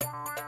Bye.